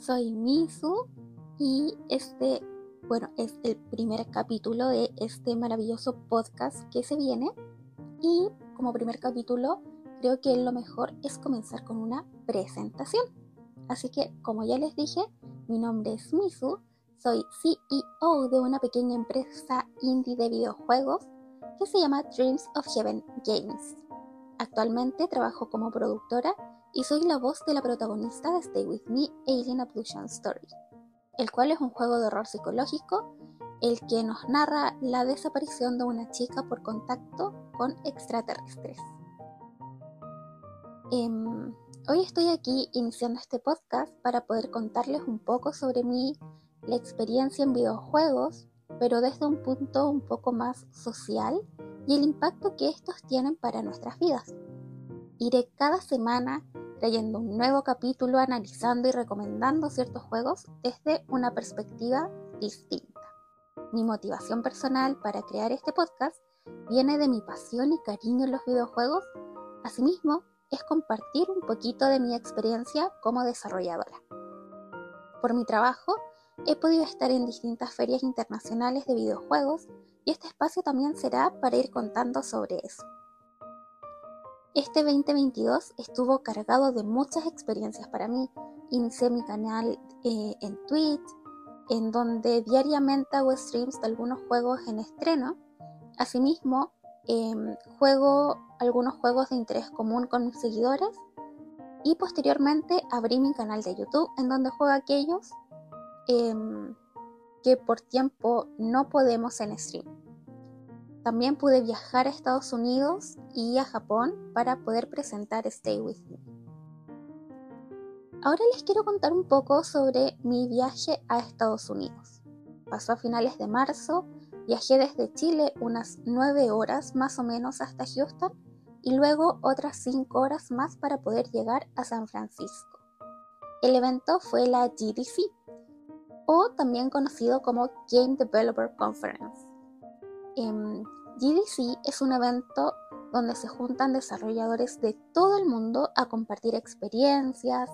soy Misu y este, bueno, es el primer capítulo de este maravilloso podcast que se viene. Y como primer capítulo, creo que lo mejor es comenzar con una presentación. Así que, como ya les dije, mi nombre es Misu, soy CEO de una pequeña empresa indie de videojuegos que se llama Dreams of Heaven Games. Actualmente trabajo como productora y soy la voz de la protagonista de Stay With Me Alien Abduction Story, el cual es un juego de horror psicológico el que nos narra la desaparición de una chica por contacto con extraterrestres. Em, hoy estoy aquí iniciando este podcast para poder contarles un poco sobre mí, la experiencia en videojuegos, pero desde un punto un poco más social y el impacto que estos tienen para nuestras vidas. Iré cada semana trayendo un nuevo capítulo analizando y recomendando ciertos juegos desde una perspectiva distinta. Mi motivación personal para crear este podcast viene de mi pasión y cariño en los videojuegos. Asimismo, es compartir un poquito de mi experiencia como desarrolladora. Por mi trabajo, he podido estar en distintas ferias internacionales de videojuegos y este espacio también será para ir contando sobre eso. Este 2022 estuvo cargado de muchas experiencias para mí. Inicié mi canal eh, en Twitch, en donde diariamente hago streams de algunos juegos en estreno. Asimismo, em, juego algunos juegos de interés común con mis seguidores. Y posteriormente abrí mi canal de YouTube, en donde juego aquellos em, que por tiempo no podemos en stream. También pude viajar a Estados Unidos y a Japón para poder presentar Stay With Me. Ahora les quiero contar un poco sobre mi viaje a Estados Unidos. Pasó a finales de marzo, viajé desde Chile unas 9 horas más o menos hasta Houston y luego otras 5 horas más para poder llegar a San Francisco. El evento fue la GDC, o también conocido como Game Developer Conference. GDC es un evento donde se juntan desarrolladores de todo el mundo a compartir experiencias,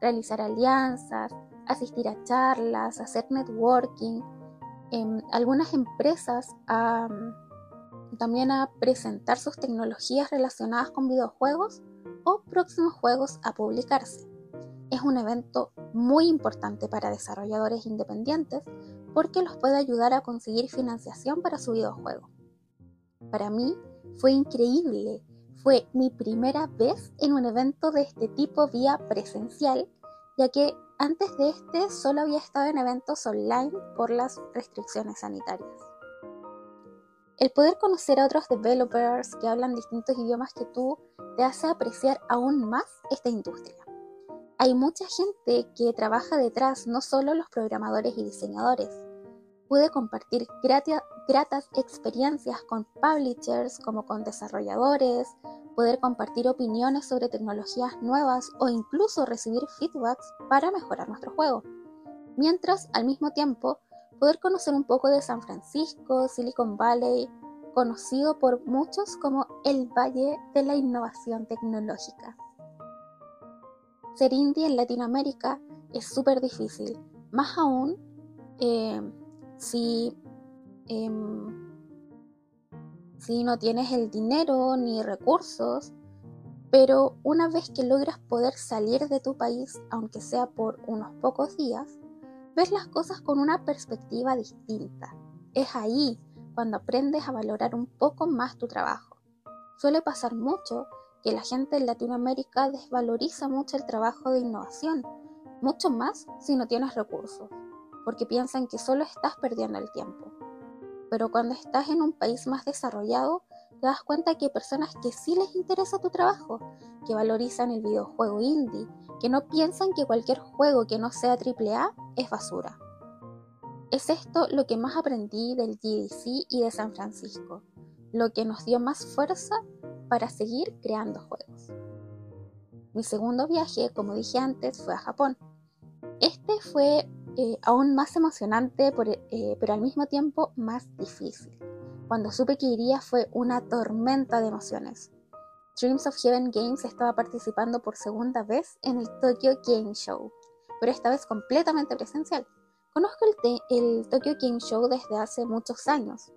realizar alianzas, asistir a charlas, hacer networking. en algunas empresas también a presentar sus tecnologías relacionadas con videojuegos o próximos juegos a publicarse. Es un evento muy importante para desarrolladores independientes porque los puede ayudar a conseguir financiación para su videojuego. Para mí fue increíble, fue mi primera vez en un evento de este tipo vía presencial, ya que antes de este solo había estado en eventos online por las restricciones sanitarias. El poder conocer a otros developers que hablan distintos idiomas que tú te hace apreciar aún más esta industria. Hay mucha gente que trabaja detrás, no solo los programadores y diseñadores. Pude compartir gratas experiencias con publishers como con desarrolladores, poder compartir opiniones sobre tecnologías nuevas o incluso recibir feedbacks para mejorar nuestro juego. Mientras, al mismo tiempo, poder conocer un poco de San Francisco, Silicon Valley, conocido por muchos como el Valle de la Innovación Tecnológica ser indie en Latinoamérica es súper difícil, más aún eh, si, em, no tienes el dinero ni recursos, pero una vez que logras poder salir de tu país, aunque sea por unos pocos días, ves las cosas con una perspectiva distinta. Es ahí cuando aprendes a valorar un poco más tu trabajo. Suele pasar mucho que la gente en Latinoamérica desvaloriza mucho el trabajo de innovación, mucho más si no tienes recursos, porque piensan que solo estás perdiendo el tiempo. Pero cuando estás en un país más desarrollado, te das cuenta que hay personas que sí les interesa tu trabajo, que valorizan el videojuego indie, que no piensan que cualquier juego que no sea AAA es basura. Es esto lo que más aprendí del GDC y de San Francisco, lo que nos dio más fuerza para seguir creando juegos. Mi segundo viaje, como dije antes, fue a Japón. Este fue eh, aún más emocionante, eh, pero al mismo tiempo más difícil. Cuando supe que iría fue una tormenta de emociones. Dreams of Heaven Games estaba participando por segunda vez en el Tokyo Game Show, pero esta vez completamente presencial. Conozco el, el Tokyo Game Show desde hace muchos años.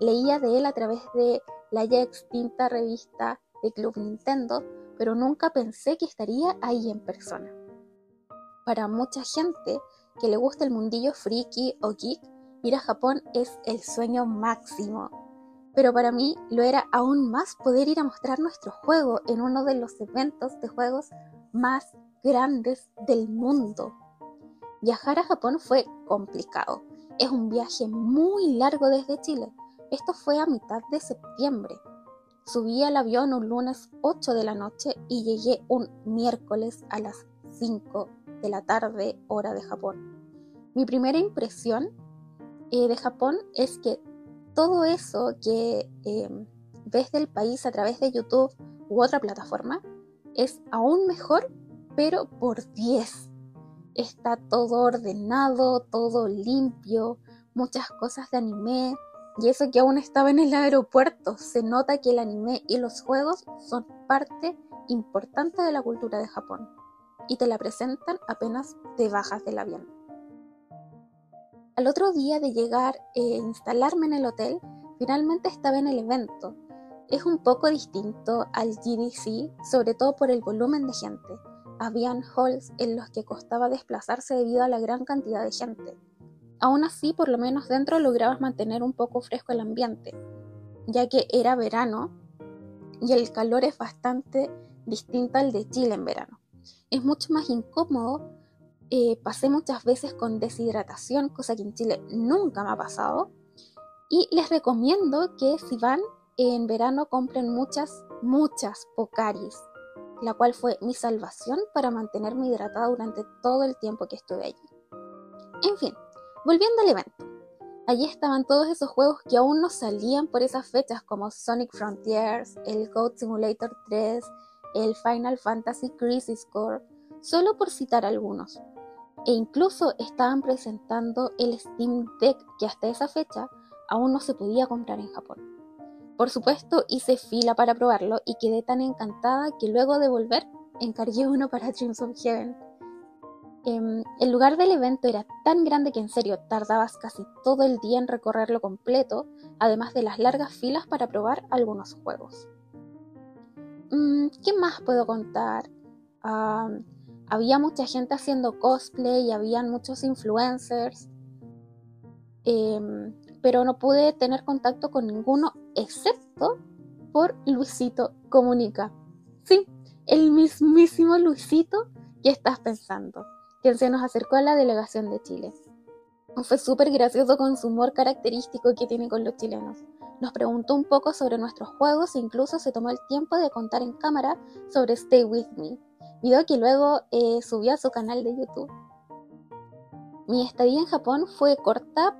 Leía de él a través de la ya extinta revista de Club Nintendo, pero nunca pensé que estaría ahí en persona. Para mucha gente que le gusta el mundillo friki o geek, ir a Japón es el sueño máximo. Pero para mí lo era aún más poder ir a mostrar nuestro juego en uno de los eventos de juegos más grandes del mundo. Viajar a Japón fue complicado. Es un viaje muy largo desde Chile. Esto fue a mitad de septiembre. Subí al avión un lunes 8 de la noche y llegué un miércoles a las 5 de la tarde hora de Japón. Mi primera impresión eh, de Japón es que todo eso que em, ves del país a través de YouTube u otra plataforma es aún mejor, pero por 10. Está todo ordenado, todo limpio, muchas cosas de anime. Y eso que aún estaba en el aeropuerto, se nota que el anime y los juegos son parte importante de la cultura de Japón. Y te la presentan apenas te bajas del avión. Al otro día de llegar e instalarme en el hotel, finalmente estaba en el evento. Es un poco distinto al GDC, sobre todo por el volumen de gente habían halls en los que costaba desplazarse debido a la gran cantidad de gente. Aún así, por lo menos dentro lograbas mantener un poco fresco el ambiente, ya que era verano y el calor es bastante distinto al de Chile en verano. Es mucho más incómodo, eh, pasé muchas veces con deshidratación, cosa que en Chile nunca me ha pasado, y les recomiendo que si van en verano compren muchas, muchas Pocaris la cual fue mi salvación para mantenerme hidratada durante todo el tiempo que estuve allí. En fin, volviendo al evento. Allí estaban todos esos juegos que aún no salían por esas fechas como Sonic Frontiers, el Goat Simulator 3, el Final Fantasy Crisis Core, solo por citar algunos. E incluso estaban presentando el Steam Deck que hasta esa fecha aún no se podía comprar en Japón. Por supuesto, hice fila para probarlo y quedé tan encantada que luego de volver encargué uno para Dreams of Heaven. Em, el lugar del evento era tan grande que en serio tardabas casi todo el día en recorrerlo completo, además de las largas filas para probar algunos juegos. Mm, ¿Qué más puedo contar? había mucha gente haciendo cosplay y habían muchos influencers. Em, pero no pude tener contacto con ninguno excepto por Luisito Comunica. Sí, el mismísimo Luisito que estás pensando, quien se nos acercó a la delegación de Chile. Fue súper gracioso con su humor característico que tiene con los chilenos. Nos preguntó un poco sobre nuestros juegos e incluso se tomó el tiempo de contar en cámara sobre Stay With Me, video que luego eh, subió a su canal de YouTube. Mi estadía en Japón fue corta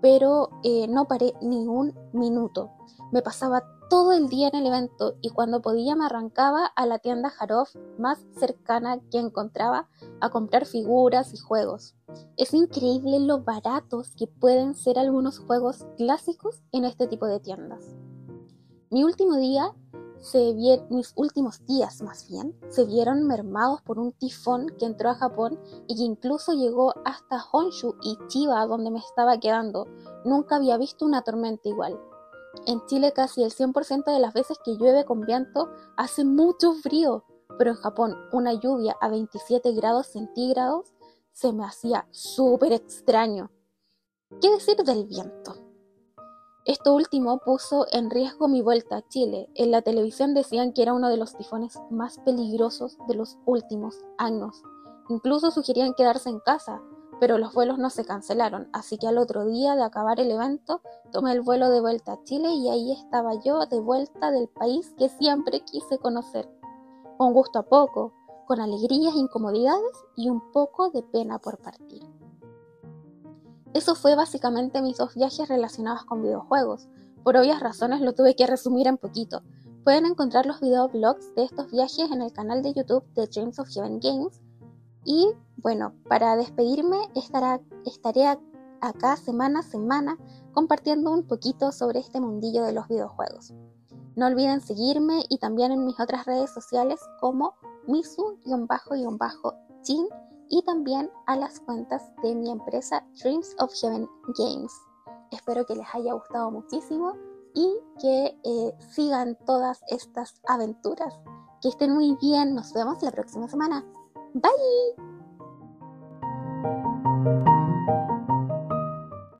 pero eh, no paré ni un minuto. Me pasaba todo el día en el evento y cuando podía me arrancaba a la tienda Harof más cercana que encontraba a comprar figuras y juegos. Es increíble lo baratos que pueden ser algunos juegos clásicos en este tipo de tiendas. Mi último día se mis últimos días más bien, se vieron mermados por un tifón que entró a Japón y que incluso llegó hasta Honshu y Chiba, donde me estaba quedando. Nunca había visto una tormenta igual. En Chile casi el 100% de las veces que llueve con viento hace mucho frío, pero en Japón una lluvia a 27 grados centígrados se me hacía súper extraño. ¿Qué decir del viento? Esto último puso en riesgo mi vuelta a Chile. En la televisión decían que era uno de los tifones más peligrosos de los últimos años. Incluso sugerían quedarse en casa, pero los vuelos no se cancelaron, así que al otro día de acabar el evento tomé el vuelo de vuelta a Chile y ahí estaba yo de vuelta del país que siempre quise conocer. Con gusto a poco, con alegrías, incomodidades y un poco de pena por partir. Eso fue básicamente mis dos viajes relacionados con videojuegos. Por obvias razones lo tuve que resumir en poquito. Pueden encontrar los videoblogs de estos viajes en el canal de YouTube de Dreams of Heaven Games. Y bueno, para despedirme estaré acá semana a semana compartiendo un poquito sobre este mundillo de los videojuegos. No olviden seguirme y también en mis otras redes sociales como misu-chin y también a las cuentas de mi empresa Dreams of Heaven Games. Espero que les haya gustado muchísimo y que eh, sigan todas estas aventuras. Que estén muy bien, nos vemos la próxima semana. Bye.